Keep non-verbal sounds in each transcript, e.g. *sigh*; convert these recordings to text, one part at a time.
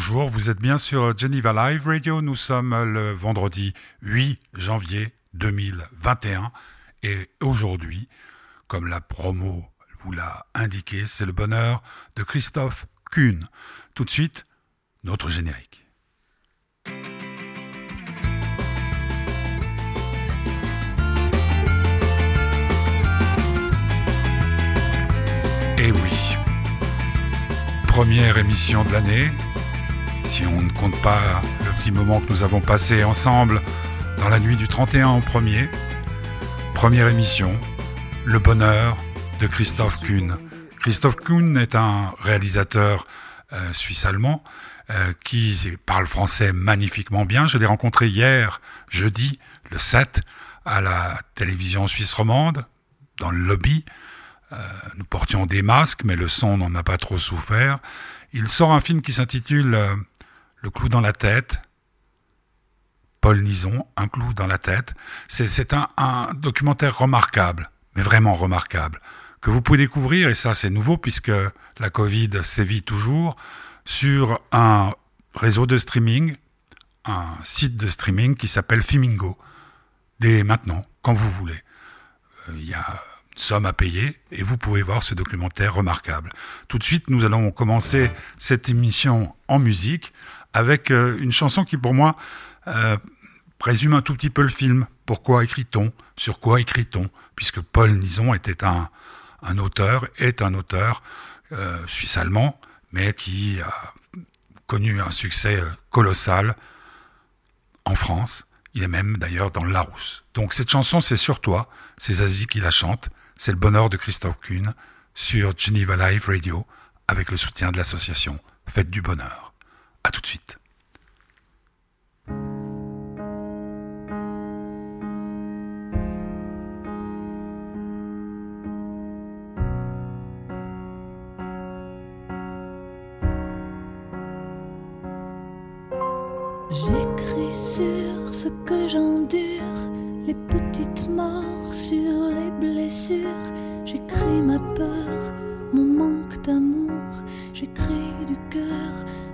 bonjour, vous êtes bien sur Geneva Live Radio. Nous sommes le vendredi 8 janvier 2021 et aujourd'hui, comme la promo vous l'a indiqué, c'est le bonheur de Christophe Kuhn. Tout de suite, notre générique. Et oui, première émission de l'année, si on ne compte pas le petit moment que nous avons passé ensemble dans la nuit du 31 au premier. Première émission, Le bonheur de Christophe Kuhn. Christophe Kuhn est un réalisateur euh, suisse-allemand euh, qui parle français magnifiquement bien. Je l'ai rencontré hier, jeudi, le 7, à la télévision suisse romande, dans le lobby. Euh, nous portions des masques, mais le son n'en a pas trop souffert. Il sort un film qui s'intitule Le clou dans la tête. Paul Nison, Un clou dans la tête. C'est un, documentaire remarquable, mais vraiment remarquable, que vous pouvez découvrir, et ça c'est nouveau puisque la Covid sévit toujours, sur un réseau de streaming, un site de streaming qui s'appelle Fimingo. Dès maintenant, quand vous voulez. Euh, il y a somme à payer et vous pouvez voir ce documentaire remarquable. Tout de suite, nous allons commencer cette émission en musique avec euh, une chanson qui pour moi euh, présume un tout petit peu le film. Pourquoi écrit-on? Sur quoi écrit-on? Puisque Paul Nison était un, un auteur, est un auteur euh, suisse-allemand, mais qui a connu un succès colossal en France. Il est même d'ailleurs dans Larousse. Donc cette chanson, c'est sur toi, c'est Zazie qui la chante, c'est le bonheur de Christophe Kuhn sur Geneva Live Radio avec le soutien de l'association Fête du Bonheur. À tout de suite.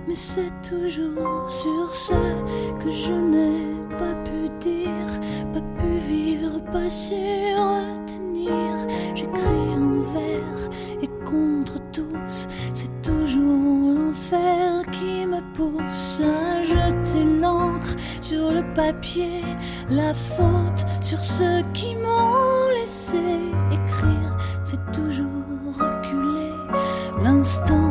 Mais c'est toujours sur ce que je n'ai pas pu dire, pas pu vivre, pas su retenir. J'écris envers et contre tous, c'est toujours l'enfer qui me pousse à jeter l'encre sur le papier, la faute sur ceux qui m'ont laissé écrire, c'est toujours reculer l'instant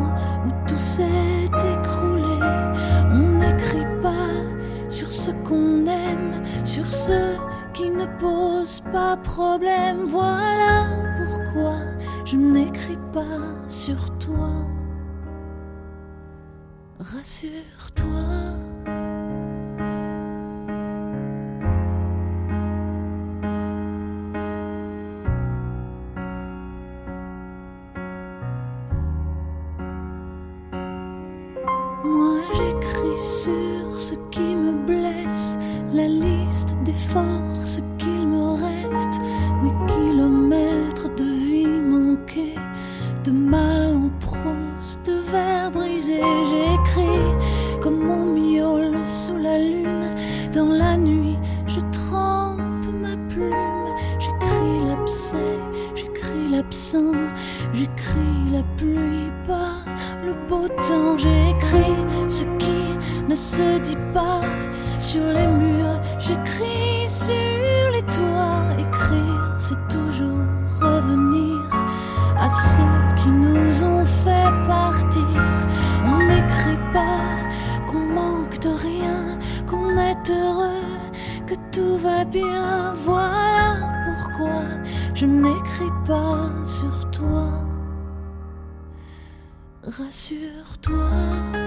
qu'on aime, sur ceux qui ne posent pas problème. Voilà pourquoi je n'écris pas sur toi. Rassure-toi. Pluie par le beau temps, j'écris ce qui ne se dit pas sur les murs, j'écris sur les toits. Écrire, c'est toujours revenir à ceux qui nous ont fait partir. On n'écrit pas qu'on manque de rien, qu'on est heureux, que tout va bien. Voilà pourquoi je n'écris pas Rassure-toi.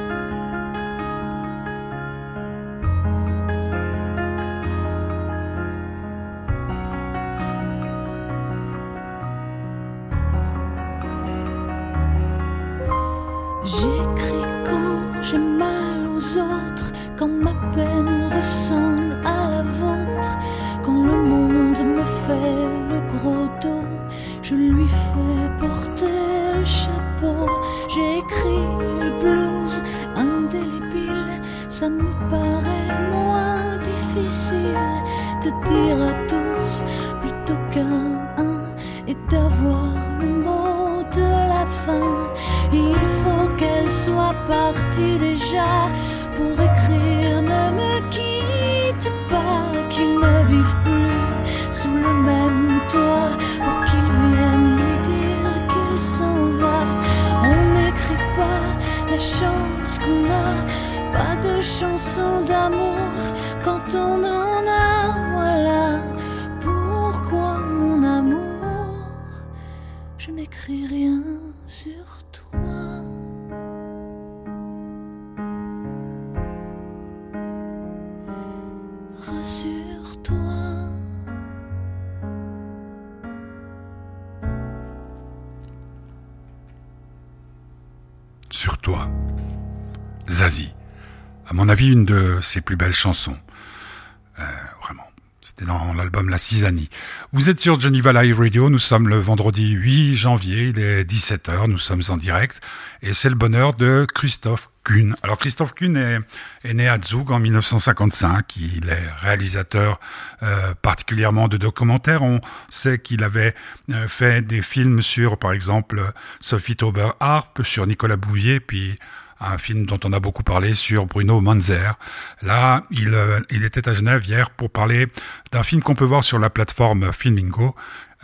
Pour écrire ne me quitte pas, qu'il ne vive plus sous le même toit pour qu'il vienne lui dire qu'il s'en va. On n'écrit pas la chance qu'on a, pas de chanson d'amour quand on en a, voilà pourquoi mon amour, je n'écris rien sur avis, une de ses plus belles chansons. Euh, vraiment. C'était dans l'album La Cisanie. Vous êtes sur Geneva Live Radio. Nous sommes le vendredi 8 janvier. Il est 17h. Nous sommes en direct. Et c'est le bonheur de Christophe Kuhn. Alors, Christophe Kuhn est, né à Zug en 1955. Il est réalisateur euh, particulièrement de documentaires. On sait qu'il avait euh, fait des films sur, par exemple, Sophie Tauber-Harp, sur Nicolas Bouvier, puis un film dont on a beaucoup parlé sur Bruno Manzer. Là, il, euh, il était à Genève hier pour parler d'un film qu'on peut voir sur la plateforme Filmingo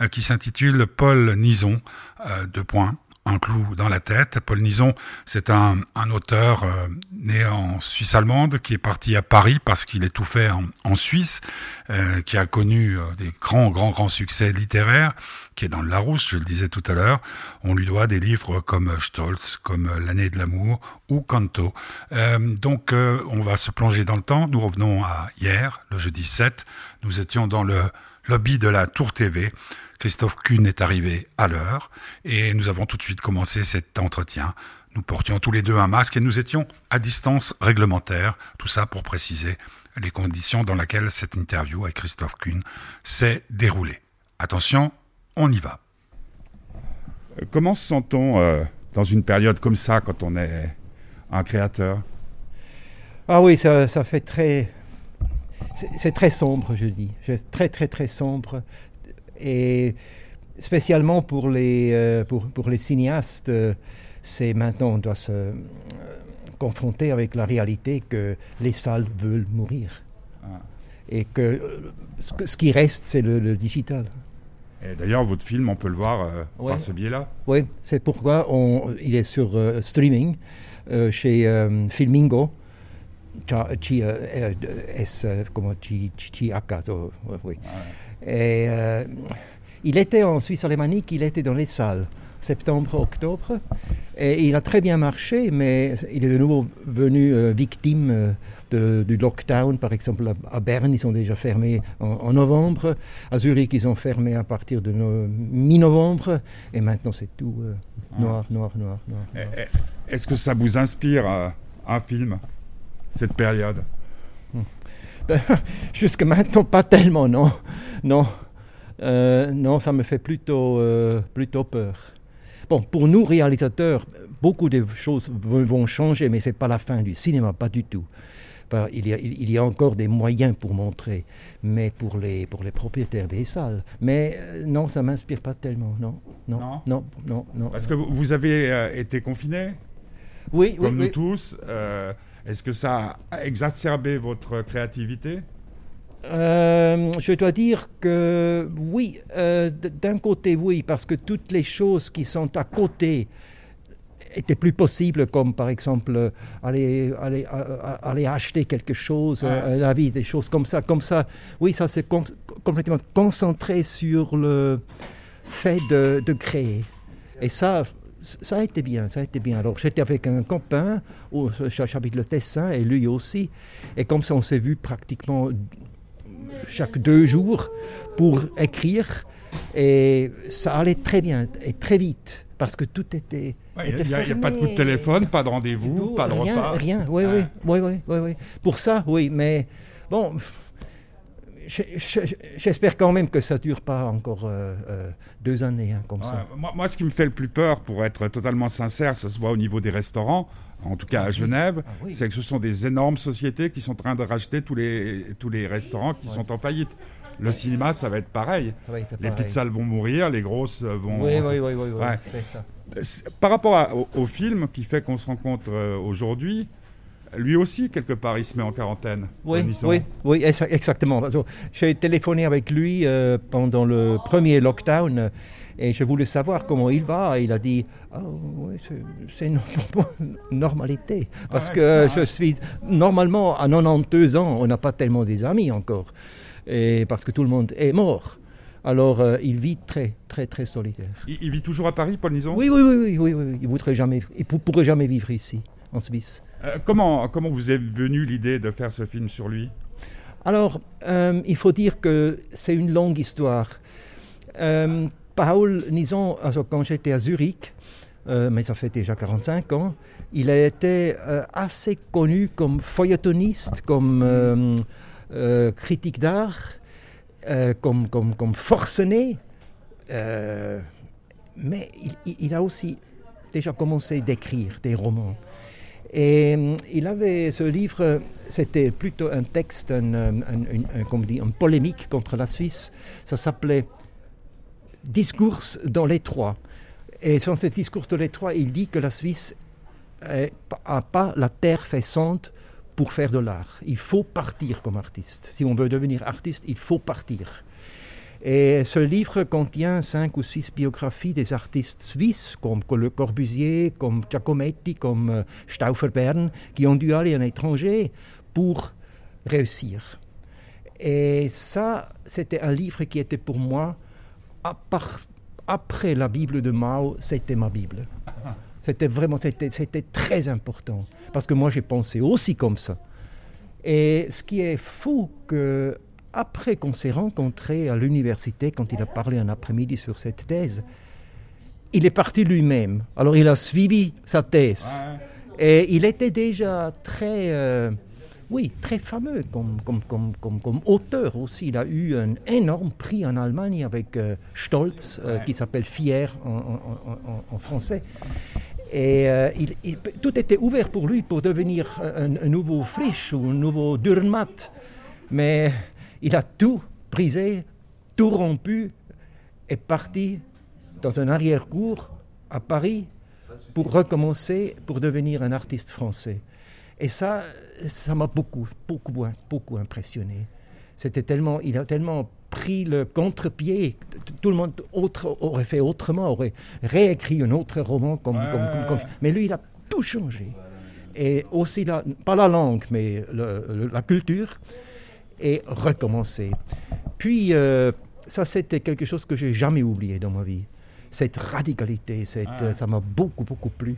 euh, qui s'intitule Paul Nison, euh, deux points, un clou dans la tête. Paul Nison, c'est un, un auteur euh, né en Suisse allemande qui est parti à Paris parce qu'il est tout fait en, en Suisse, euh, qui a connu euh, des grands, grands, grands succès littéraires, qui est dans le Larousse, je le disais tout à l'heure. On lui doit des livres comme Stolz, comme L'année de l'amour ou Canto. Euh, donc, euh, on va se plonger dans le temps. Nous revenons à hier, le jeudi 7. Nous étions dans le lobby de la Tour TV. Christophe Kuhn est arrivé à l'heure et nous avons tout de suite commencé cet entretien. Nous portions tous les deux un masque et nous étions à distance réglementaire. Tout ça pour préciser les conditions dans lesquelles cette interview avec Christophe Kuhn s'est déroulée. Attention, on y va. Comment se sent-on euh, dans une période comme ça quand on est un créateur? Ah oui, ça, ça fait très. c'est- C'est très sombre, je dis. C'est très, très, très sombre. Et spécialement pour les, euh, pour, pour les cinéastes, euh, c'est maintenant, on doit se euh, confronter avec la réalité que les salles veulent mourir. Ah. Et que ce, qui reste, c'est le, le digital. Et d'ailleurs, votre film, on peut le voir euh, Ouais. par ce biais-là. Oui, c'est pourquoi on, il est sur euh, streaming euh, chez Filmingo. Chi- S, comment, chi- chi- Chiaka, so, ouais, oui. Et euh, il était en Suisse alémanique, il était dans les salles, septembre, octobre, et il a très bien marché, mais il est de nouveau venu euh, victime euh, de- du lockdown. Par exemple, à, à Berne, ils sont déjà fermés en, en novembre, à Zurich, ils ont fermé à partir de no- mi-novembre, et maintenant c'est tout euh, noir, noir, noir, noir. Eh, noir. eh, Est-ce que ça vous inspire un film, cette période? *laughs* Jusque maintenant, pas tellement, non. Non, Euh, non ça me fait plutôt, euh, plutôt peur. Bon, pour nous, réalisateurs, beaucoup de choses vont changer, mais ce n'est pas la fin du cinéma, pas du tout. Il, y a, il, il y a encore des moyens pour montrer, mais pour les, pour les propriétaires des salles. Mais euh, non, ça ne m'inspire pas tellement, non. Non, Non? Non, non. non, Parce que vous avez été confiné, oui, oui, comme nous oui. tous. euh, Est-ce que ça a exacerbé votre créativité? Euh, je dois dire que oui, euh, d'un côté oui, parce que toutes les choses qui sont à côté étaient plus possibles, comme par exemple euh, aller, aller, a- aller acheter quelque chose, euh, la vie, des choses comme ça. Comme ça, oui, ça s'est com- complètement concentré sur le fait de, de créer. Et ça, ça a été bien, ça a été bien. Alors j'étais avec un copain, où j'habite le Tessin, et lui aussi. Et comme ça, on s'est vu pratiquement chaque deux jours pour écrire. Et ça allait très bien et très vite parce que tout était. Il était n'y a, pas de coup de téléphone, pas de rendez-vous, pas de rien, repas. Rien, oui, Ah. oui, oui, oui, oui, oui. Pour ça, oui, mais bon, j'espère quand même que ça ne dure pas encore euh, euh, deux années hein, comme ça. Moi, moi, ce qui me fait le plus peur, pour être totalement sincère, ça se voit au niveau des restaurants. en tout cas à Genève, Ah oui. c'est que ce sont des énormes sociétés qui sont en train de racheter tous les, tous les restaurants qui sont en faillite. Le cinéma, ça va être pareil. Ça va être Les pareil. petites salles vont mourir, les grosses euh, vont... Oui, oui, oui, oui, oui, Ouais. c'est ça. Par rapport à- au, au film qui fait qu'on se rencontre aujourd'hui, lui aussi, quelque part, il se met en quarantaine. Oui, oui, oui, exa- exactement. J'ai téléphoné avec lui euh, pendant le premier lockdown euh, et je voulais savoir comment il va. Il a dit ah, oui, c'est- no- *laughs* normalité. Parce que je suis. Normalement, à 92 ans, on n'a pas tellement des amis encore. Et parce que tout le monde est mort. Alors, euh, il vit très, très, très solitaire. Il, il vit toujours à Paris, Paul Nison Oui, oui, oui, oui, oui, oui. Il jamais, il pour- pourrait jamais vivre ici, en Suisse. Euh, comment, comment vous est venue l'idée de faire ce film sur lui? Alors, euh, il faut dire que c'est une longue histoire. Euh, Paul Nison, quand j'étais à Zurich, mais ça fait déjà 45 ans, il a été assez connu comme feuilletoniste, comme critique d'art, comme, comme, comme forcené. Mais il- il a aussi déjà commencé d'écrire des romans. Et euh, il avait ce livre, c'était plutôt un texte, un, euh, un- comme dit, une polémique contre la Suisse. Ça s'appelait Discours dans les trois. Et dans ce discours dans les trois, il dit que la Suisse n'a pas la terre faisante pour faire de l'art. Il faut partir comme artiste. Si on veut devenir artiste, il faut partir. Et ce livre contient cinq ou six biographies des artistes suisses, comme Le Corbusier, comme Giacometti, comme euh, Stauffer Bern, qui ont dû aller à l'étranger pour réussir. Et ça, c'était un livre qui était pour moi, après la Bible de Mao, c'était ma Bible. C'était vraiment, c'était très important. Parce que moi, j'ai pensé aussi comme ça. Et ce qui est fou, que après qu'on s'est rencontrés à l'université, quand il a parlé un après-midi sur cette thèse, il est parti lui-même. Alors il a suivi sa thèse. Et il était déjà très, euh, oui, très fameux comme, comme, comme, comme, comme auteur aussi. Il a eu un énorme prix en Allemagne avec euh, Stolz, euh, qui s'appelle Fier en, en- en- en- en français. Et euh, il- il- tout était ouvert pour lui pour devenir un, un nouveau Frisch ou un nouveau Dürrenmatt. Mais il a tout brisé, tout rompu, et parti dans un arrière-cour à Paris pour recommencer, pour devenir un artiste français. Et ça, ça m'a beaucoup, beaucoup, beaucoup impressionné. C'était tellement, il a tellement pris le contre-pied. Tout le monde autre, aurait fait autrement, aurait réécrit un autre roman, comme, Ouais, comme- ouais, comme- comme- ouais. mais lui, il a tout changé. Et aussi, la, pas la langue, mais le- le- la culture, et recommencer. Puis, euh, ça, c'était quelque chose que j'ai jamais oublié dans ma vie. Cette radicalité, cette, Ah. ça m'a beaucoup, beaucoup plu.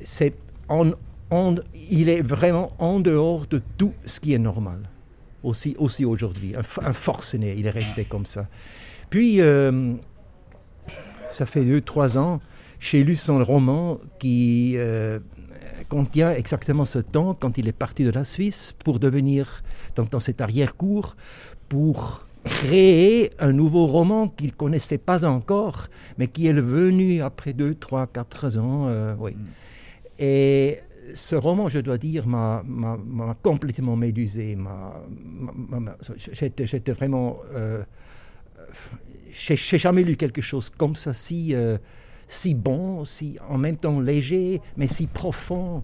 C'est en- en- il est vraiment en dehors de tout ce qui est normal. Aussi, aussi aujourd'hui. Un, forcené, il est resté comme ça. Puis, euh, ça fait deux, trois ans, j'ai lu son roman qui euh, contient exactement ce temps quand il est parti de la Suisse pour devenir dans, dans cet arrière-cour, pour créer un nouveau roman qu'il ne connaissait pas encore, mais qui est venu après deux, trois, quatre ans. euh, oui. Et ce roman, je dois dire, m'a m'a- m'a complètement médusé. J'étais j'étais vraiment... euh, j'ai j'ai jamais lu quelque chose comme ça, si, euh, si bon, si en même temps léger, mais si profond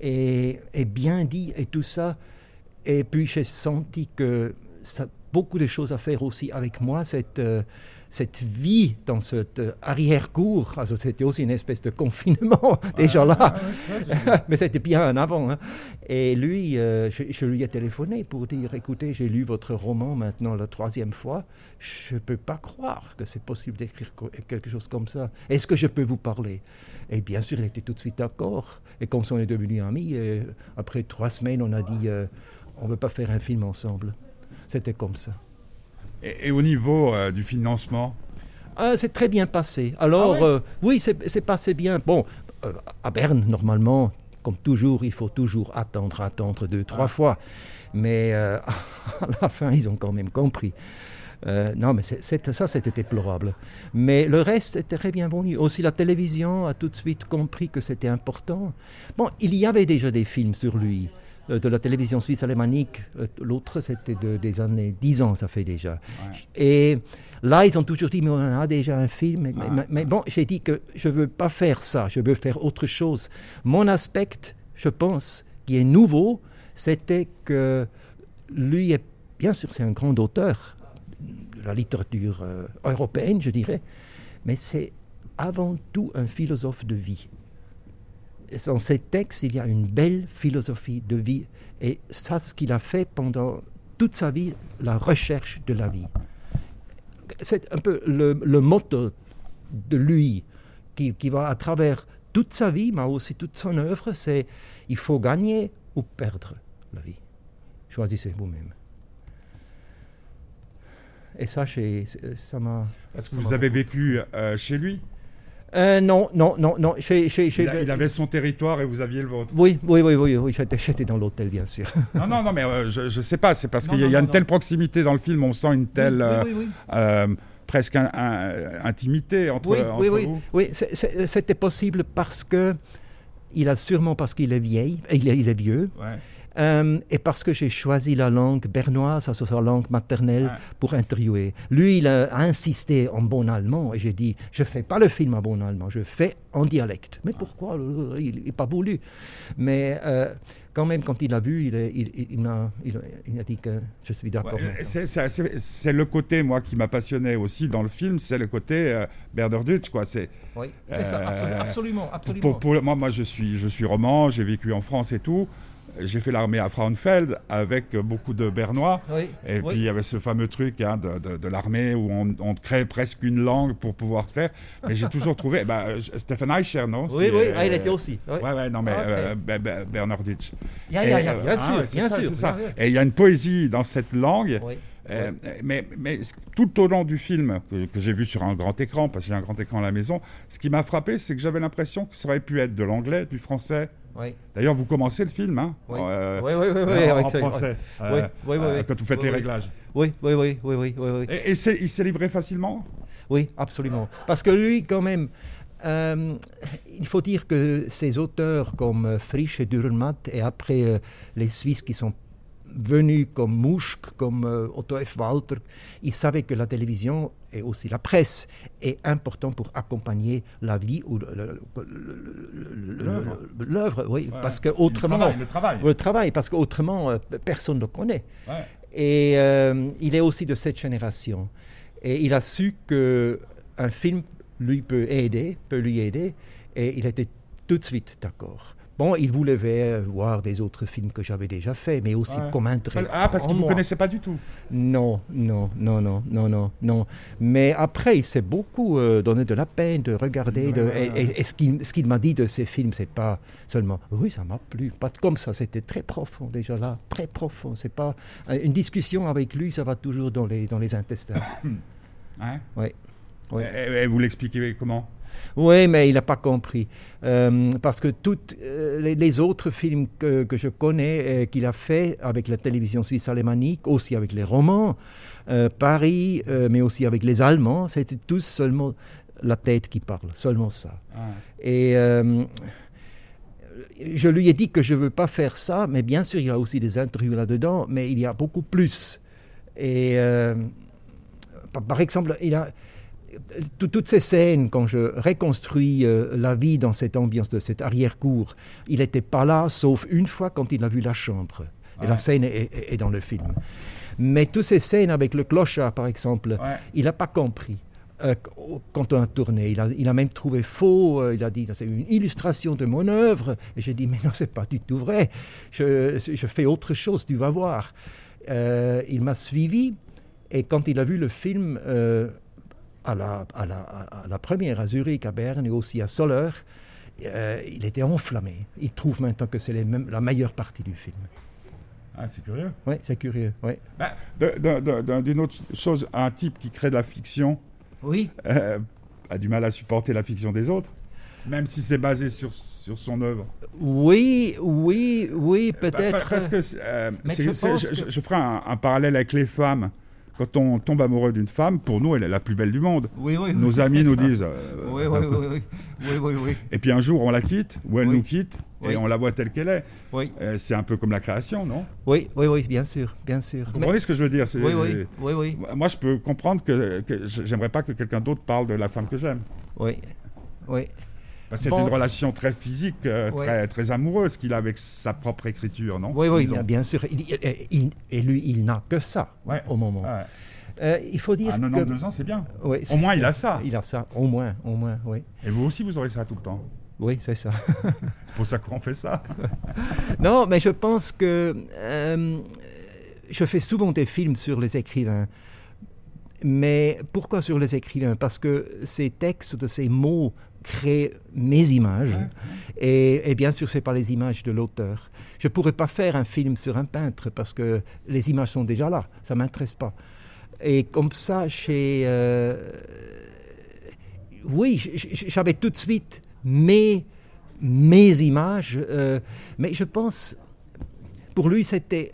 et, bien dit et tout ça. Et puis j'ai senti que ça beaucoup de choses à faire aussi avec moi, cette, euh, cette vie dans cette euh, arrière-cour. Also, C'était aussi une espèce de confinement *laughs* déjà là, *laughs* mais c'était bien en avant. hein. Et lui, euh, je, je lui ai téléphoné pour dire, écoutez, j'ai lu votre roman maintenant la troisième fois, je ne peux pas croire que c'est possible d'écrire quelque chose comme ça. Est-ce que je peux vous parler? Et bien sûr, il était tout de suite d'accord. Et comme ça, on est devenus amis, et après trois semaines, on a dit, euh, on ne veut pas faire un film ensemble. C'était comme ça. Et, et au niveau euh, du financement? Ah, c'est très bien passé. Alors, Ah ouais? euh, oui, c'est passé bien. Bon, euh, à Berne, normalement, comme toujours, il faut toujours attendre, attendre deux, trois Ah. fois. Mais *laughs* à la fin, ils ont quand même compris. Euh, non, mais ça, c'était déplorable. Mais le reste était très bien venu. Aussi, la télévision a tout de suite compris que c'était important. Bon, il y avait déjà des films sur lui, de la télévision suisse alémanique. Euh, L'autre, c'était de- des années 10 ans, ça fait déjà. Et là, ils ont toujours dit, mais on a déjà un film. Mais, mais- mais bon, j'ai dit que je ne veux pas faire ça, je veux faire autre chose. Mon aspect, je pense, qui est nouveau, c'était que lui est, bien sûr, c'est un grand auteur de la littérature euh, européenne, je dirais, mais c'est avant tout un philosophe de vie. Dans ses textes, il y a une belle philosophie de vie. Et ça, ce qu'il a fait pendant toute sa vie, la recherche de la vie. C'est un peu le, le motto de lui qui, qui va à travers toute sa vie, mais aussi toute son œuvre, c'est il faut gagner ou perdre la vie. Choisissez vous-même. Et ça, ça m'a... Est-ce que vous avez vécu euh, chez lui? Euh, non, non, non, non. il, a- il avait son territoire et vous aviez le vôtre. Oui, oui, oui, oui, oui j'étais, dans l'hôtel, bien sûr. Non, non, non, mais euh, je, je sais pas. C'est parce qu'il y a, non, il y a non, une telle proximité dans le film. On sent une telle euh, oui, oui, oui. euh, presque un- un- intimité entre, Oui, entre oui, oui, vous. oui, c'est- c'était possible parce que il a sûrement parce qu'il est vieil, il est, il est vieux, Ouais. Euh, et parce que j'ai choisi la langue bernoise, ça sa langue maternelle, Ouais. pour interviewer. Lui, il a insisté en bon allemand, et j'ai dit, je fais pas le film en bon allemand, je fais en dialecte. Mais pourquoi? Euh, Il n'a pas voulu. Mais euh, quand même, quand il a vu, il, m'a il, a dit que je suis d'accord. Ouais, c'est- c'est c'est- c'est le côté, moi, qui m'a passionné aussi dans le film, c'est le côté euh, Bernardutsch, quoi. C'est Oui, c'est ça, Euh, absolument, absolument. absolument. pour, pour- moi, moi, je suis, je suis roman, j'ai vécu en France et tout. J'ai fait l'armée à Frauenfeld avec beaucoup de Bernois. Oui, Et oui. puis il y avait ce fameux truc hein, de, de- de l'armée où on, on crée presque une langue pour pouvoir faire. Mais j'ai toujours *laughs* trouvé. Bah, Stephen Eicher, non? Oui, oui, euh, ah, il était aussi. oui. Ouais, ouais, non, mais Ah, ok. euh, Be- Be- Bernarditsch. Ya, Et, ya, ya, euh, bien ah, sûr, ça, bien sûr. Et il y a une poésie dans cette langue. Oui. Euh, mais, tout au long du film, que, que j'ai vu sur un grand écran, parce que j'ai un grand écran à la maison, ce qui m'a frappé, c'est que j'avais l'impression que ça aurait pu être de l'anglais, du français. Oui. D'ailleurs, vous commencez le film, hein Oui. euh, Oui, oui, oui, oui, en, avec en ça, français, oui. euh, Oui, euh, quand vous faites les réglages. Oui, oui, oui, oui, oui. Et, il s'est livré facilement? Oui, absolument. Parce que lui, quand même, euh, il faut dire que ces auteurs comme euh, Frisch et Dürrenmatt, et après euh, les Suisses qui sont venus comme Mouchk, comme euh, Otto F. Walter, ils savaient que la télévision et aussi la presse est important pour accompagner la vie ou L'œuvre. oui, Ouais. parce que Le autrement, travail, le travail. le travail, parce qu'autrement, euh, personne ne le connaît. Ouais. Et euh, il est aussi de cette génération. Et il a su que un film lui peut aider, peut lui aider, et il était tout de suite d'accord. Bon, il voulait ver- voir des autres films que j'avais déjà faits, mais aussi Ouais. comme intérêt. Ah, parce vous ne moi. connaissez pas du tout. Non, non, non, non, non, non, non. Mais après, il s'est beaucoup euh, donné de la peine de regarder. de- Ouais, ouais, et- et- et ce qu'il qu'il m'a dit de ces films, c'est pas seulement oui, ça m'a plu, pas comme ça. C'était très profond déjà là, très profond. C'est pas euh, une discussion avec lui, ça va toujours dans les dans les intestins. *coughs* Et, et vous l'expliquez comment? Oui, mais il n'a pas compris. Euh, parce que tous les, les autres films que, que je connais, euh, qu'il a fait avec la télévision suisse alémanique, aussi avec les romans, euh, Paris, euh, mais aussi avec les Allemands, c'était tous seulement la tête qui parle, seulement ça. Ah. Et euh, je lui ai dit que je ne veux pas faire ça, mais bien sûr, il y a aussi des interviews là-dedans, mais il y a beaucoup plus. Et euh, par, par exemple, il a toutes ces scènes, quand je reconstruis euh, la vie dans cette ambiance de cette arrière-cour, il n'était pas là, sauf une fois quand il a vu la chambre. Et la scène est, est- est dans le film. Mais toutes ces scènes avec le clochard, par exemple, Ouais. il n'a pas compris. euh, qu- quand on a tourné, il a, il a même trouvé faux. euh, il a dit c'est une illustration de mon œuvre. Et j'ai dit mais non, c'est pas du tout vrai. Je, je fais autre chose, tu vas voir. Il m'a suivi et quand il a vu le film à, la, à, la, à la première à Zurich, à Berne et aussi à Soler, euh, il était enflammé. Il trouve maintenant que c'est les mêmes- la meilleure partie du film. Ah, c'est curieux. Oui, c'est curieux. Oui. Bah, D'une autre chose, un type qui crée de la fiction Oui. euh, a du mal à supporter la fiction des autres, même si c'est basé sur, sur son œuvre. Oui, oui, oui, Bah, peut-être. pa- Parce que euh, je ferai un, un parallèle avec les femmes. Quand on tombe amoureux d'une femme, pour nous, elle est la plus belle du monde. Oui, oui, Nos *laughs* oui, amis nous ça. disent. euh, Oui, oui, oui, oui, oui, oui, oui, Et puis un jour, on la quitte, ou elle nous quitte, et on la voit telle qu'elle est. oui, Euh, c'est un peu comme la création, non? Oui, oui, oui, bien sûr, bien sûr. Vous Mais- comprenez ce que je veux dire? Oui, oui, oui, oui, Moi, je peux comprendre que, que j'aimerais pas que quelqu'un d'autre parle de la femme que j'aime. oui, oui. Que C'est Bon. une relation très physique, euh, Ouais. très, très amoureuse qu'il a avec sa propre écriture, non? Oui, oui, bien, bien sûr. Il- il- il- et lui, il n'a que ça Ouais. au moment. Ouais. Euh, il faut dire À que... 92 ans, c'est bien. Oui, Au moins, il a ça. Il a ça, au moins, au moins, oui. Et vous aussi, vous aurez ça tout le temps. Oui, c'est ça. C'est *laughs* pour ça qu'on fait ça. *laughs* non, mais je pense que euh, je fais souvent des films sur les écrivains. Mais pourquoi sur les écrivains? Parce que ces textes de ces mots créent mes images. Et, et bien sûr, ce n'est pas les images de l'auteur. Je ne pourrais pas faire un film sur un peintre parce que les images sont déjà là. Ça ne m'intéresse pas. Et comme ça, chez... euh, oui, j'avais tout de suite mes, mes images, euh, mais je pense, pour lui, c'était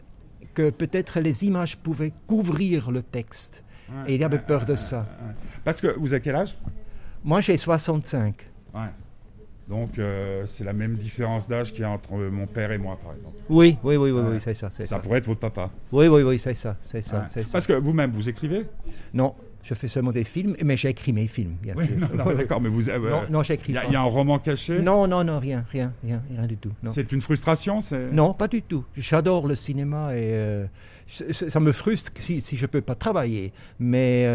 que peut-être les images pouvaient couvrir le texte. Et il avait peur de ça. Parce que vous avez quel âge? Moi, j'ai 65. Ouais. Donc, euh, c'est la même différence d'âge qu'il y a entre mon père et moi, par exemple. Oui, oui, oui, oui, c'est ça, c'est Ça ça. pourrait être votre papa. Oui, oui, oui, c'est ça, c'est ça, Ouais. c'est ça. Parce que vous-même, vous écrivez? Non, je fais seulement des films, mais j'écris mes films, bien Oui, sûr. non, non, d'accord, mais vous. Non, non, j'écris Il y, a- pas. il y a un roman caché? Non, non, non, rien, rien, rien, rien du tout. C'est une frustration c'est... Non, pas du tout. J'adore le cinéma et euh, ça me frustre si, si je ne peux pas travailler. Mais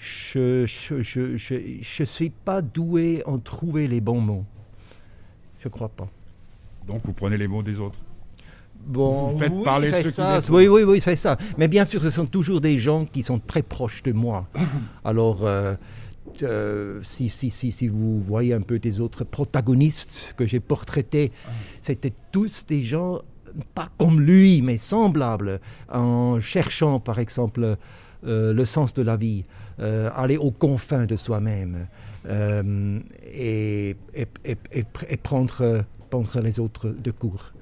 je ne je, je, je suis pas doué en trouver les bons mots. Je crois pas. Donc, vous prenez les mots des autres. Bon, Vous faites oui, parler ceux qui ça. les- Oui, oui, oui, c'est ça. Mais bien sûr, ce sont toujours des gens qui sont très proches de moi. *coughs* Alors, euh, euh, si, si, si, si vous voyez un peu des autres protagonistes que j'ai portraités, c'était tous des gens pas comme lui, mais semblables, en cherchant, par exemple, le sens de la vie, euh, aller aux confins de soi-même euh, et, et, et- et pr- et prendre, prendre les autres de court.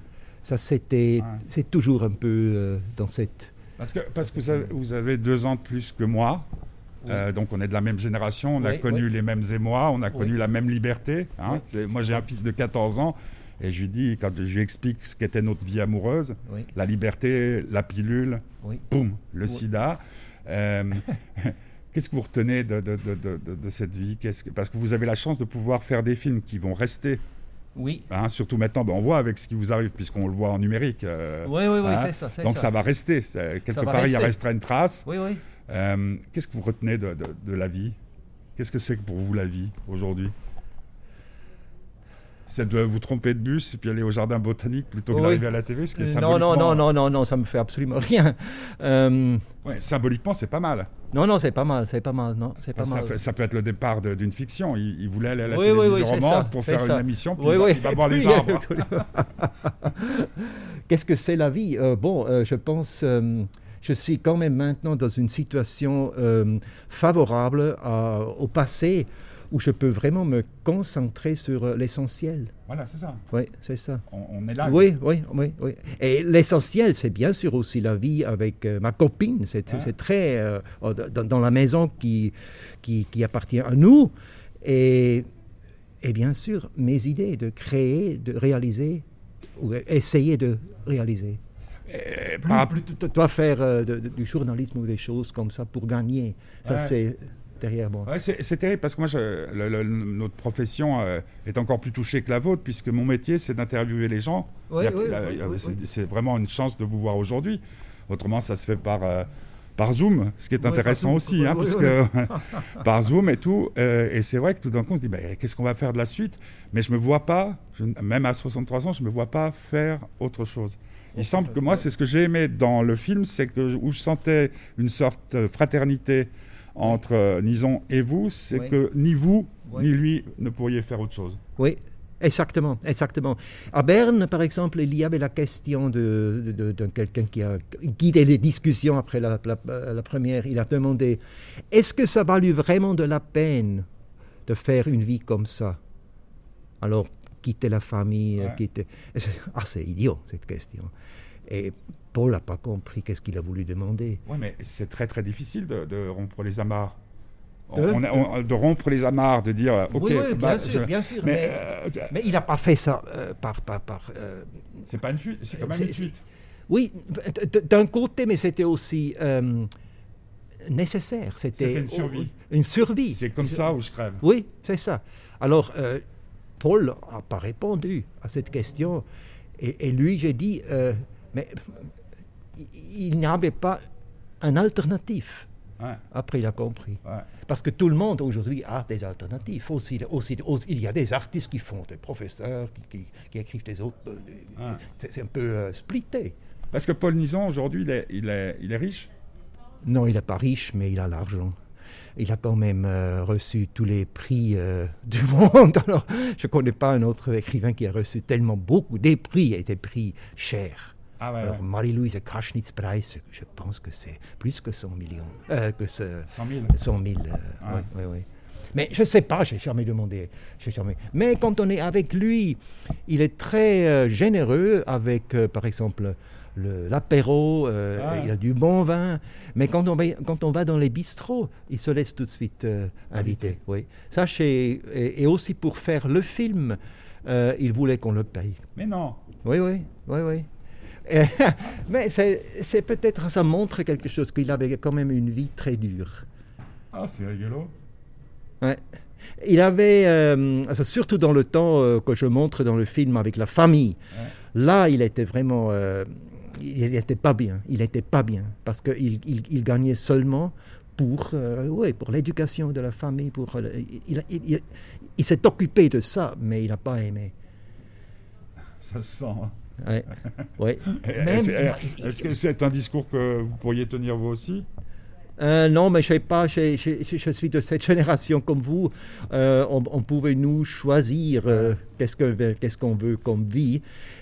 Ça, c'était, Ouais. c'est toujours un peu euh, dans cette. Parce que, parce que vous avez, vous avez deux ans de plus que moi. Euh, donc on est de la même génération, on a connu oui. les mêmes émois, on a connu la même liberté. hein. Moi j'ai un fils de 14 ans et je lui dis, quand je lui explique ce qu'était notre vie amoureuse, la liberté, la pilule, boum, le sida. Euh, *laughs* Qu'est-ce que vous retenez de, de- de- de- cette vie que- Parce que vous avez la chance de pouvoir faire des films qui vont rester, Oui. hein, surtout maintenant, ben, on voit avec ce qui vous arrive, puisqu'on le voit en numérique. euh, Oui, oui, oui, hein. c'est ça. donc ça. va rester. Quelque part, il restera une trace. Oui, oui. Euh, Qu'est-ce que vous retenez de, de- de la vie? Qu'est-ce que c'est pour vous la vie aujourd'hui? C'est de vous tromper de bus et puis aller au jardin botanique plutôt que Oui. d'arriver à la TV, ce qui est Euh, non, non, symboliquement- non, non, non, non, ça me fait absolument *laughs* rien. Euh, Ouais, symboliquement, c'est pas mal. non, non, c'est pas mal, c'est pas mal, non, c'est pas ça, mal. peut, ça peut être le départ d'une fiction. Il, il voulait aller à la Oui, télévision oui, romande ça, pour faire ça. une émission, puis il, va, il va voir *laughs* les arbres. *laughs* Qu'est-ce que c'est la vie? Euh, Bon, euh, je pense, je suis quand même maintenant dans une situation euh, favorable à- au passé où je peux vraiment me concentrer sur euh, l'essentiel. Voilà, c'est ça. Oui, c'est ça. On, on est là. Oui, oui, oui, oui. Et l'essentiel, c'est bien sûr aussi la vie avec euh, ma copine. C'est Ouais. très euh, oh, dans, dans la maison qui, qui, qui appartient à nous. Et, et bien sûr, mes idées de créer, de réaliser, ou essayer de réaliser. Plus, plus tu dois faire euh, de- de- du journalisme ou des choses comme ça pour gagner. Ça, Ouais. c'est derrière moi. Ouais, c'est terrible parce que moi, je- le- le- notre profession euh, est encore plus touchée que la vôtre puisque mon métier, c'est d'interviewer les gens. Oui, oui, oui, c'est vraiment une chance de vous voir aujourd'hui. Autrement, ça se fait par, euh, par Zoom, ce qui est intéressant Zoom, aussi, hein, oui, puisque *laughs* par Zoom et tout. euh, et c'est vrai que tout d'un coup, on se dit, bah, qu'est-ce qu'on va faire de la suite? Mais je me vois pas, je- même à 63 ans, je me vois pas faire autre chose. Il semble que moi, c'est ce que j'ai aimé dans le film, c'est que où je sentais une sorte de fraternité entre euh, Nison et vous, c'est Oui. que ni vous Oui. ni lui ne pourriez faire autre chose. Oui, exactement, exactement. À Berne, par exemple, il y avait la question de, de- de- de quelqu'un qui a guidé les discussions après la, la- la première. Il a demandé est-ce que ça valut vraiment de la peine de faire une vie comme ça? Alors, quitter la famille, Ouais. quitter... *laughs* Ah, c'est idiot, cette question. Et Paul n'a pas compris qu'est-ce qu'il a voulu demander. Oui, mais c'est très très difficile de, de rompre les amarres. On- De- on a- on- de rompre les amarres, de dire, ok, oui, oui, bien bah, sûr, je- bien sûr. Mais, Mais, euh, mais il n'a pas fait ça euh, par... par, par euh, c'est pas une fuite, c'est quand même une fuite. Oui, d'un côté, mais c'était aussi nécessaire. C'était une survie. Une survie. C'est comme ça où je crève. Oui, c'est ça. Alors, Paul n'a pas répondu à cette question. Et, et lui, j'ai dit, mais il- n'y avait pas un alternatif. Ouais, Après, il a compris. ouais. Parce que tout le monde aujourd'hui a des alternatives. Aussi, aussi, aussi- il y a des artistes qui font des professeurs, qui, qui- qui écrivent des autres. euh, Ouais. C'est un peu euh, splitté. Parce que Paul Nison, aujourd'hui, il est, il, est, il est riche? Non, il n'est pas riche, mais il a l'argent. Il a quand même euh, reçu tous les prix euh, *laughs* du monde. Alors, je ne connais pas un autre écrivain qui a reçu tellement beaucoup. Des prix et des prix chers. Ah ouais, Alors, ouais. Marie-Louise Kraschnitz-Preis, je pense que c'est plus que 100 millions. Euh, que ce- 100 000. 100 000. euh, Ouais. oui, oui, oui. Mais je ne sais pas, j'ai jamais demandé. jamais. Mais quand on est avec lui, il est très euh, généreux avec, euh, par exemple, le- l'apéro, euh, Ah. il a du bon vin. Mais quand on, va, quand on va dans les bistrots, il se laisse tout de suite inviter. Oui. Ça, et, et aussi pour faire le film, il voulait qu'on le paye. Mais non. Oui, oui, oui, oui. *laughs* Mais c'est peut-être, ça montre quelque chose, qu'il avait quand même une vie très dure. Ah, c'est rigolo. Ouais. Il avait, euh, surtout dans le temps euh, que je montre dans le film avec la famille, Ouais. là il était vraiment, euh, il n'était pas bien, il n'était pas bien, parce qu'il il, il gagnait seulement pour, ouais, pour l'éducation de la famille, pour, il, il- il- il s'est occupé de ça, mais il n'a pas aimé. Ça se sent. hein. Ouais. *laughs* Ouais. Et Même, Est-ce que c'est un discours que vous pourriez tenir vous aussi? Euh, non, mais je sais pas, je, je- je- je suis de cette génération comme vous. Euh, on, on pouvait nous choisir euh, qu'est-ce que- qu'est-ce qu'on veut comme vie.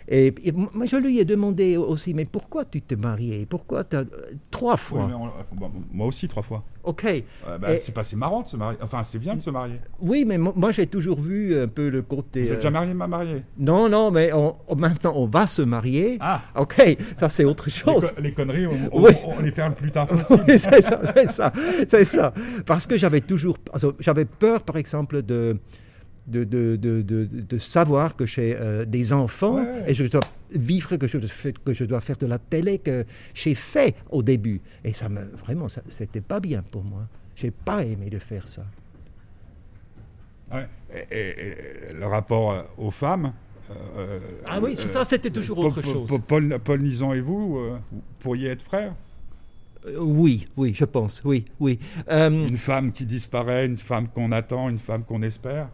Et, et moi, je lui ai demandé aussi, mais pourquoi tu t'es marié? Pourquoi t'as trois Oui, fois? on- bon, Moi aussi, trois fois. Ok. Euh, bah, c'est pas c'est marrant de se marier. Enfin, c'est bien de se marier. Oui, mais mo- moi j'ai toujours vu un peu le côté. Vous êtes euh, déjà marié, ma mariée Non, non, mais on- maintenant on va se marier. Ah Ok, ça c'est autre les, chose. co- les conneries, on, on- Oui. on les fait le plus tard possible. *laughs* Oui, c'est ça, c'est ça. Parce que j'avais toujours, j'avais peur, par exemple, de de, de, de, de, de savoir que j'ai euh, des enfants Ouais, et je dois vivre que je, fais- que je dois faire de la télé que j'ai fait au début. Et ça me, vraiment, ça, c'était pas bien pour moi. J'ai pas aimé de faire ça. Ouais. Et, et- et le rapport euh, aux femmes. euh, Ah oui, euh, ça, c'était toujours Paul- autre Paul- chose. Paul, Paul- Paul Nison et vous, euh, vous pourriez être frères? Oui, oui, je pense, oui, oui. Euh, Une femme qui disparaît, une femme qu'on attend, une femme qu'on espère?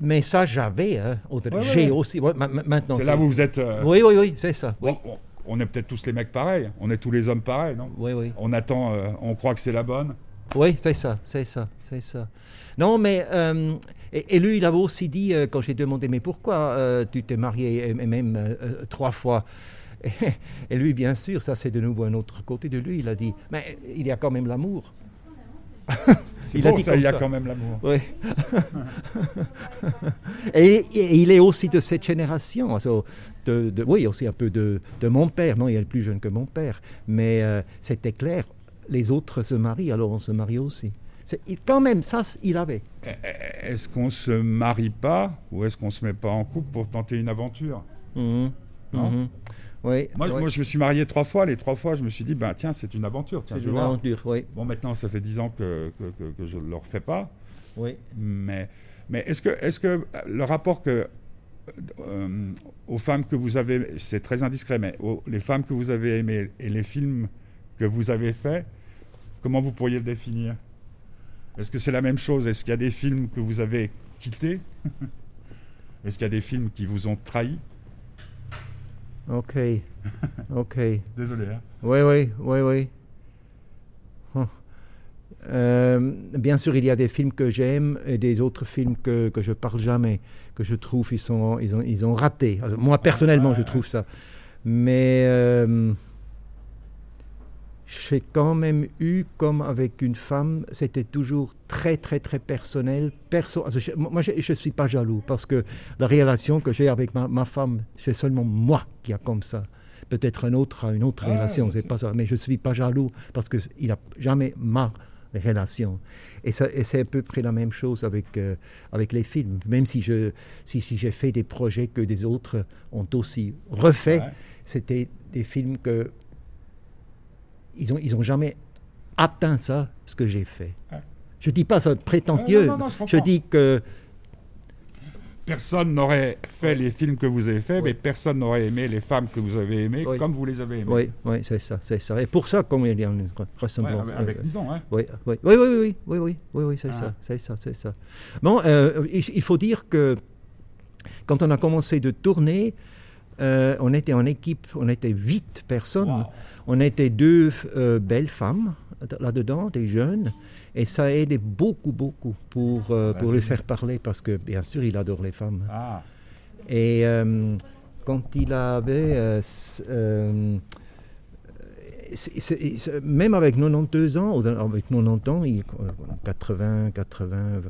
Mais ça, j'avais. Hein, Ouais, j'ai ouais. aussi. ouais, ma- ma- maintenant, C'est là où vous êtes. euh, Oui, oui, oui, c'est ça. Bon, on, on est peut-être tous les mecs pareils. On est tous les hommes pareils, non? Oui, oui. On attend, euh, on croit que c'est la bonne. Oui, c'est ça, c'est ça, c'est ça. Non, mais euh, et, et lui, il avait aussi dit quand j'ai demandé mais pourquoi tu t'es marié et, même trois fois? Et, et lui, bien sûr, ça c'est de nouveau un autre côté de lui. Il a dit mais il y a quand même l'amour. *laughs* Il a dit ça, comme il y a ça. quand même l'amour. Oui. *laughs* et, et il est aussi de cette génération. also, de, de- oui, aussi un peu de, de mon père. Non, il est plus jeune que mon père. Mais euh, c'était clair, les autres se marient, alors on se marie aussi. Il- quand même, ça, il avait. Est-ce qu'on se marie pas ou est-ce qu'on se met pas en couple pour tenter une aventure? Mhm. Non? Mhm. Oui, moi, oui. moi, je me suis marié trois fois. Les trois fois, je me suis dit, bah, tiens, c'est une aventure. C'est une aventure, oui. Bon, maintenant, ça fait dix ans que, que, que- que je ne le refais pas. oui. Mais, mais est-ce que, est que le rapport que, euh, aux femmes que vous avez, c'est très indiscret, mais aux- les femmes que vous avez aimées et les films que vous avez faits, comment vous pourriez le définir? Est-ce que c'est la même chose? Est-ce qu'il y a des films que vous avez quittés? *laughs* Est-ce qu'il y a des films qui vous ont trahi? Ok. *laughs* ok. Désolé. Hein Oui, oui, oui, oui. Hum. Euh, bien sûr, il y a des films que j'aime et des autres films que, que je parle jamais, que je trouve ils sont ils ont ils ont raté. Alors, moi personnellement, je trouve ça. Mais euh, j'ai quand même eu, comme avec une femme, c'était toujours très, très, très personnel. Perso also, je, moi, je ne suis pas jaloux parce que la relation que j'ai avec ma, ma femme, c'est seulement moi qui a comme ça. Peut-être un autre a une autre Ah, relation, c'est pas ça. Mais je ne suis pas jaloux parce qu'il n'a jamais ma relation. Et, c'est à peu près la même chose avec, euh, avec les films. Même si je si, si j'ai fait des projets que des autres ont aussi refait, Ouais. c'était des films que ils n'ont ils ont jamais atteint ça, ce que j'ai fait. Je ne dis pas ça prétentieux, je, dis que personne n'aurait fait les films que vous avez faits, mais personne n'aurait aimé les femmes que vous avez aimées comme vous les avez aimées. Oui, oui c'est ça, c'est ça. Et pour ça, comme il y a une ressemblance. Ouais, avec, euh, disons, hein. Oui, oui, oui, oui, oui, oui, oui, oui c'est ah. ça, c'est ça, c'est ça. Bon, euh, il, faut dire que quand on a commencé de tourner, euh, on était en équipe, on était huit personnes. Wow. On était deux euh, belles femmes là-dedans, des jeunes, et ça a aidé beaucoup, beaucoup pour, euh, pour le faire parler, parce que bien sûr, il adore les femmes. Ah, Et euh, quand il avait... s- c'est- c'est- c'est- même avec 92 ans, ou avec 90 ans, il, euh, 80, 80,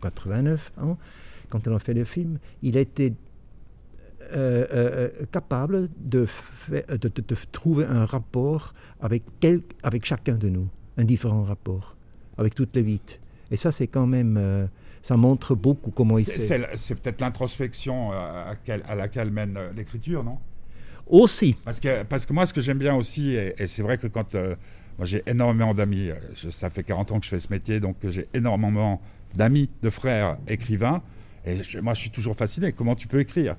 89 ans, quand on a fait le film, il était euh, euh, euh, capable de, de, de- de trouver un rapport avec, quel, avec chacun de nous, un différent rapport, avec toutes les huit. Et ça, c'est quand même... euh, ça montre beaucoup comment il c'est s'est... c'est peut-être l'introspection à, quel- à laquelle mène l'écriture, non? Aussi, parce que, parce que moi, ce que j'aime bien aussi, et, et c'est vrai que quand. euh, moi, j'ai énormément d'amis, ça fait 40 ans que je fais ce métier, donc j'ai énormément d'amis, de frères écrivains. Et je- moi, je suis toujours fasciné. Comment tu peux écrire?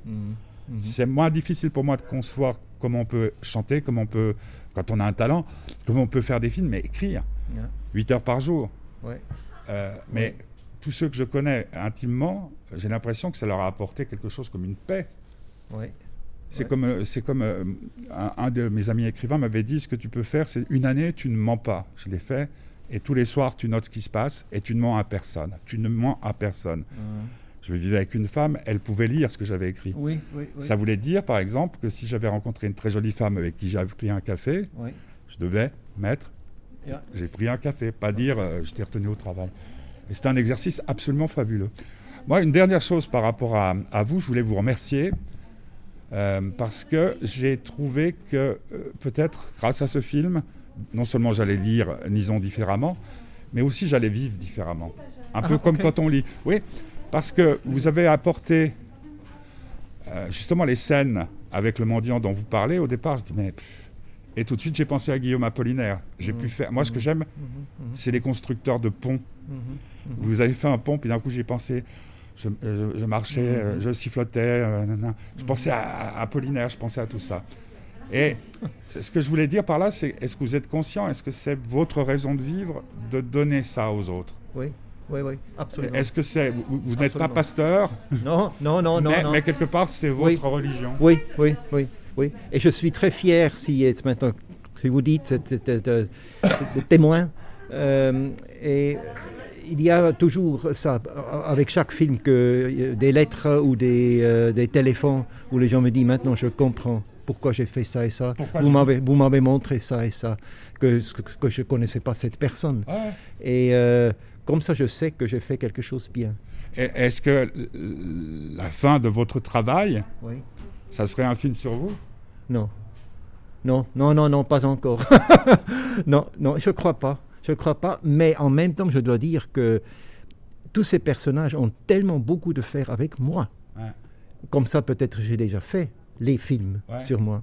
C'est moins difficile pour moi de concevoir comment on peut chanter, comment on peut, quand on a un talent, comment on peut faire des films, mais écrire. Yeah. 8 heures par jour. Ouais. Euh, mais tous ceux que je connais intimement, j'ai l'impression que ça leur a apporté quelque chose comme une paix. Ouais. C'est comme, euh, c'est comme euh, un, un de mes amis écrivains m'avait dit ce que tu peux faire, c'est une année, tu ne mens pas. Je l'ai fait. Et tous les soirs, tu notes ce qui se passe et tu ne mens à personne. Tu ne mens à personne. Je vivais avec une femme, elle pouvait lire ce que j'avais écrit. Oui, oui, oui. Ça voulait dire, par exemple, que si j'avais rencontré une très jolie femme avec qui j'avais pris un café, je devais mettre Yeah. j'ai pris un café, pas dire euh, je t'ai retenu au travail. Et c'était un exercice absolument fabuleux. Moi, une dernière chose par rapport à, à vous, je voulais vous remercier euh, parce que j'ai trouvé que euh, peut-être grâce à ce film, non seulement j'allais lire Nison différemment, mais aussi j'allais vivre différemment. Un peu comme quand on lit. Oui, parce que vous avez apporté euh, justement les scènes avec le mendiant dont vous parlez. Au départ, je dis mais. pff. Et tout de suite, j'ai pensé à Guillaume Apollinaire. J'ai pu faire. Moi, ce que j'aime, c'est les constructeurs de ponts. Vous avez fait un pont, puis d'un coup, j'ai pensé. Je, je- je marchais, euh, je sifflotais. euh, nanana. Je pensais à, à Apollinaire, je pensais à tout ça. Et ce que je voulais dire par là, c'est est-ce que vous êtes conscient Est-ce que c'est votre raison de vivre de donner ça aux autres? Oui, oui, oui, absolument. Est-ce que c'est. Vous, vous n'êtes pas pasteur, Non, non, non, non, mais, non. mais quelque part, c'est votre Oui. religion. Oui, oui, oui, oui. Et je suis très fier si maintenant, si vous dites, de, témoin. Euh, et il y a toujours ça, avec chaque film, que euh, des lettres ou des, euh, des téléphones où les gens me disent maintenant je comprends pourquoi j'ai fait ça et ça. Pourquoi Vous m'avez, vous m'avez montré ça et ça, que, que, que je ne connaissais pas cette personne. Ouais. Et euh, comme ça, je sais que j'ai fait quelque chose bien. Est-ce que la fin de votre travail, Oui. ça serait un film sur vous? Non. Non, non, non, non, pas encore. *laughs* non, non, je crois pas. Je crois pas. Mais en même temps, je dois dire que tous ces personnages ont tellement beaucoup de faire avec moi. Ouais. Comme ça, peut-être j'ai déjà fait les films Ouais. sur moi.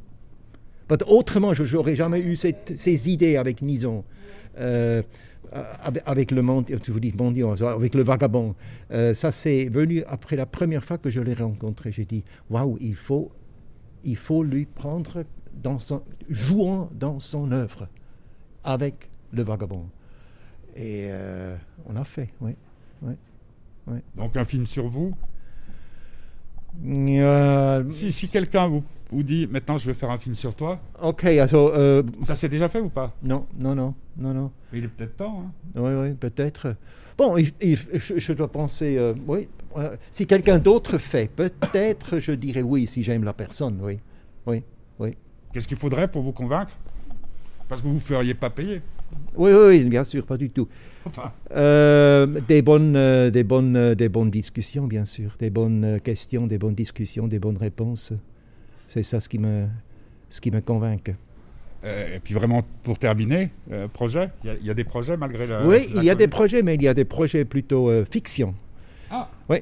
But autrement, je n'aurais jamais eu cette- ces idées avec Nison. Euh, avec, avec le vous dis mendiant, avec le vagabond. Euh, ça, c'est venu après la première fois que je l'ai rencontré. J'ai dit, waouh, il faut, il faut lui prendre dans son, jouant dans son œuvre avec le vagabond. Et euh, on a fait, oui. Donc un film sur vous? Euh, Si, si quelqu'un vous, vous dit maintenant je vais faire un film sur toi, ok, also, euh, ça s'est déjà fait ou pas? Non, non, non, non, non. Il est peut-être temps. hein. Oui, oui, peut-être. Bon, il- il- je, je dois penser, euh, oui, euh, si quelqu'un d'autre fait, peut-être je dirais oui si j'aime la personne, oui. Oui, oui. Qu'est-ce qu'il faudrait pour vous convaincre? Parce que vous ne feriez pas payer. Oui, oui, oui, bien sûr, pas du tout. Euh, des, bonnes, euh, des, bonnes, euh, des bonnes discussions, bien sûr. Des bonnes questions, des bonnes discussions, des bonnes réponses. C'est ça ce qui me, ce qui me convainc. et puis vraiment, pour terminer, projet il y, a des projets malgré la... Oui, il y a des projets, mais il y a des projets plutôt fiction. Ah Oui,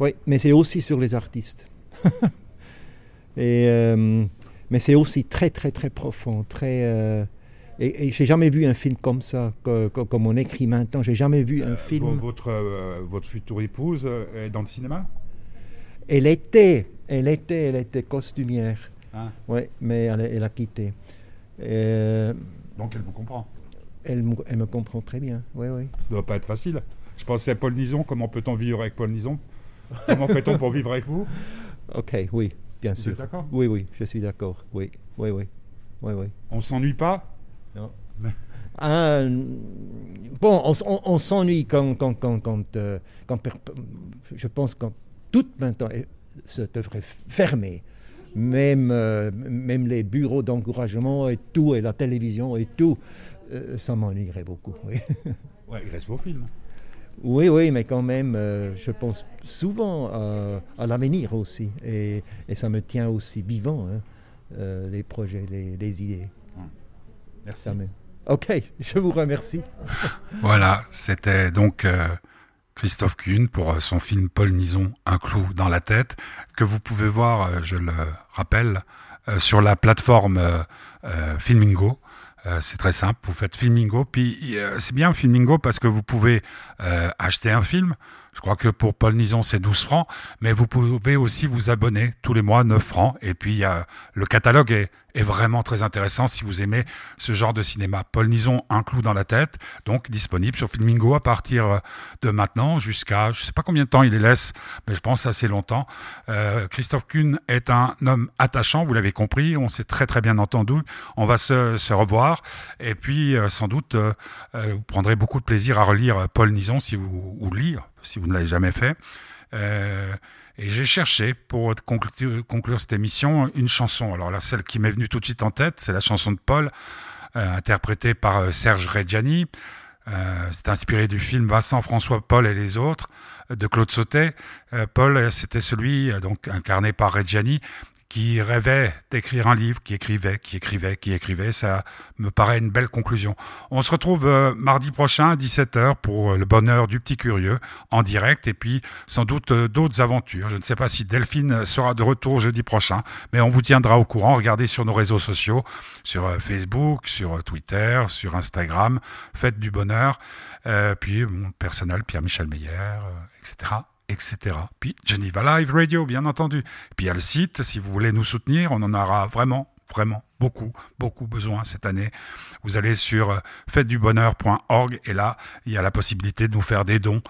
oui mais c'est aussi sur les artistes. *laughs* et, mais c'est aussi très, très, très profond, très... Et, et j'ai jamais vu un film comme ça, comme on écrit maintenant. J'ai jamais vu un euh, film. Votre, euh, votre future épouse euh, est dans le cinéma? Elle était, elle était, elle était costumière. Ah. Oui, mais elle, a quitté. Donc elle vous comprend elle, elle, me comprend très bien, oui, oui. Ça ne doit pas être facile. Je pensais à Paul Nison. Comment peut-on vivre avec Paul Nison? Comment fait-on pour vivre avec vous? Ok, oui, bien vous sûr. Êtes d'accord? Oui, oui, je suis d'accord. Oui, oui, oui, oui, oui. On s'ennuie pas? Non. Ah, bon, on, s'ennuie quand, quand, quand, quand, euh, je pense quand toute maintenant se devrait fermer. Même, euh, même les bureaux d'encouragement et tout, et la télévision et tout, euh, ça m'ennuierait beaucoup. Oui. *laughs* ouais, il reste vos films. Oui, oui, mais quand même, je pense souvent à, l'avenir aussi. Et, et, ça me tient aussi vivant, hein, les projets, les, les idées. Merci. Ok, je vous remercie. *laughs* voilà, c'était donc euh, Christophe Kuhn pour euh, son film Paul Nison, Un clou dans la tête, que vous pouvez voir, euh, je le rappelle, sur la plateforme Filmingo. c'est très simple, vous faites Filmingo, puis c'est bien Filmingo parce que vous pouvez acheter un film, je crois que pour Paul Nison, c'est 12 francs, mais vous pouvez aussi vous abonner tous les mois, 9 francs. Et puis, le catalogue est, est, vraiment très intéressant si vous aimez ce genre de cinéma. Paul Nison, un clou dans la tête, donc disponible sur Filmingo à partir de maintenant jusqu'à, je sais pas combien de temps il les laisse, mais je pense assez longtemps. Euh, Christophe Kuhn est un homme attachant, vous l'avez compris, on s'est très très bien entendu. On va se, se revoir. Et puis, euh, sans doute, euh, euh, vous prendrez beaucoup de plaisir à relire Paul Nison si vous, ou lire si vous ne l'avez jamais fait. Euh, et j'ai cherché pour conclure, cette émission une chanson. Alors là, celle qui m'est venue tout de suite en tête, c'est la chanson de Paul, euh, interprétée par euh, Serge Reggiani. Euh, c'est inspiré du film Vincent François Paul et les autres de Claude Sautet. Paul, c'était celui donc incarné par Reggiani qui rêvait d'écrire un livre, qui écrivait, qui écrivait, qui écrivait. Ça me paraît une belle conclusion. On se retrouve euh, mardi prochain à 17h pour euh, le bonheur du petit curieux en direct et puis sans doute euh, d'autres aventures. Je ne sais pas si Delphine sera de retour jeudi prochain, mais on vous tiendra au courant. Regardez sur nos réseaux sociaux, sur Facebook, sur Twitter, sur Instagram. Faites du bonheur. puis mon personnel, Pierre-Michel Meyer, etc etc. Puis Geneva Live Radio, bien entendu. Puis il y a le site, si vous voulez nous soutenir, on en aura vraiment, vraiment beaucoup, beaucoup besoin cette année. Vous allez sur euh, fêtedubonheur.org et là, il y a la possibilité de nous faire des dons.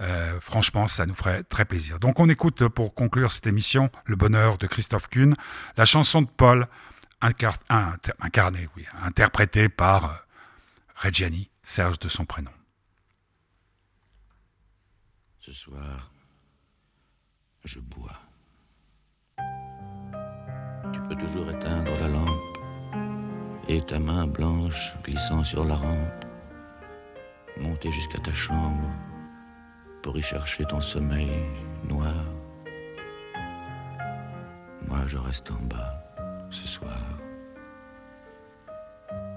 Euh, franchement, ça nous ferait très plaisir. Donc on écoute pour conclure cette émission Le bonheur de Christophe Kuhn, la chanson de Paul, incarnée, oui, interprétée par euh, Reggiani, Serge de son prénom. Ce soir, je bois. Tu peux toujours éteindre la lampe et ta main blanche glissant sur la rampe, monter jusqu'à ta chambre pour y chercher ton sommeil noir. Moi, je reste en bas ce soir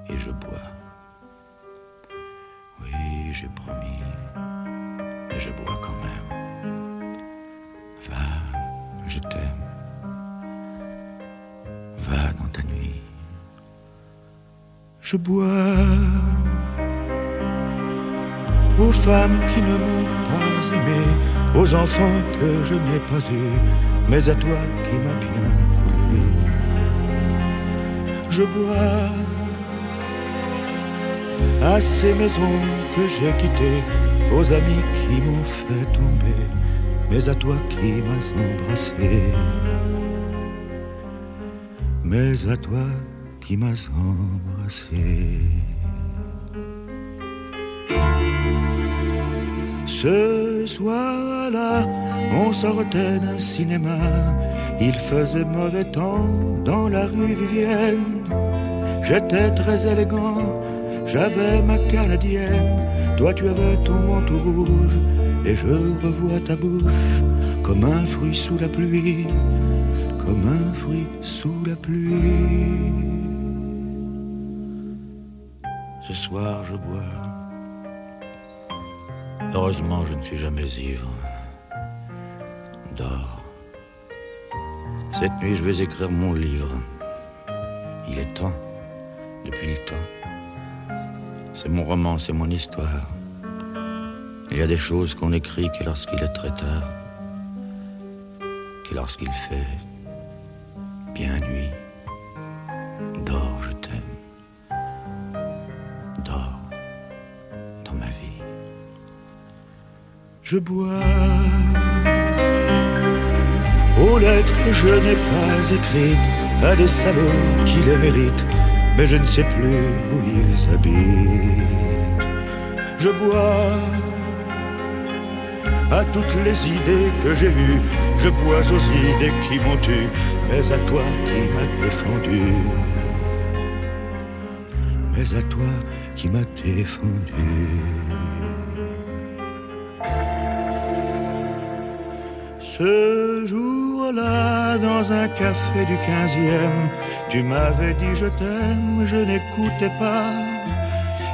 et je bois. Oui, j'ai promis, mais je bois quand même. Va, je t'aime. Va dans ta nuit. Je bois aux femmes qui ne m'ont pas aimé, aux enfants que je n'ai pas eus, mais à toi qui m'as bien voulu. Je bois à ces maisons que j'ai quittées, aux amis qui m'ont fait tomber mais à toi qui m'as embrassé, mais à toi qui m'as embrassé. Ce soir-là, on sortait d'un cinéma, Il faisait mauvais temps dans la rue Vivienne. J'étais très élégant, j'avais ma canadienne. Toi tu avais ton manteau rouge et je revois ta bouche comme un fruit sous la pluie, comme un fruit sous la pluie. Ce soir je bois. Heureusement je ne suis jamais ivre. Dors. Cette nuit je vais écrire mon livre. Il est temps, depuis le temps. C'est mon roman, c'est mon histoire. Il y a des choses qu'on écrit que lorsqu'il est très tard, que lorsqu'il fait bien nuit. Dors, je t'aime. Dors dans ma vie. Je bois aux lettres que je n'ai pas écrites à des salauds qui les méritent, mais je ne sais plus où ils habitent. Je bois à toutes les idées que j'ai eues. Je bois aux idées qui m'ont tué, mais à toi qui m'as défendu. Mais à toi qui m'as défendu. Ce jour-là, dans un café du 15e, tu m'avais dit je t'aime, je n'écoutais pas.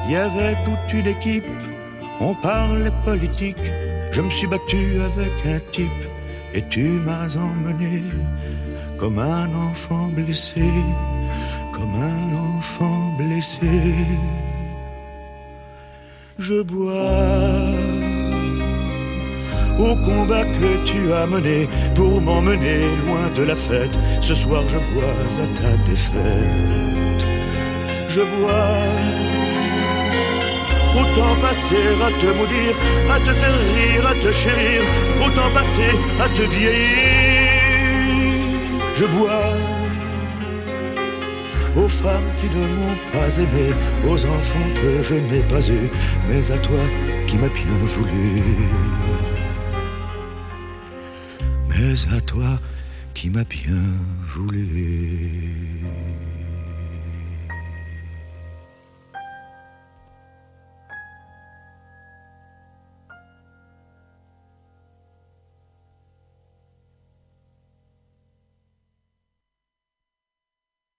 Il y avait toute une équipe, on parlait politique je me suis battu avec un type et tu m'as emmené comme un enfant blessé, comme un enfant blessé. Je bois au combat que tu as mené pour m'emmener loin de la fête. Ce soir je bois à ta défaite. Je bois Autant passer à te maudire, à te faire rire, à te chérir. Autant passer à te vieillir. Je bois aux femmes qui ne m'ont pas aimé, aux enfants que je n'ai pas eus, mais à toi qui m'as bien voulu. Mais à toi qui m'as bien voulu.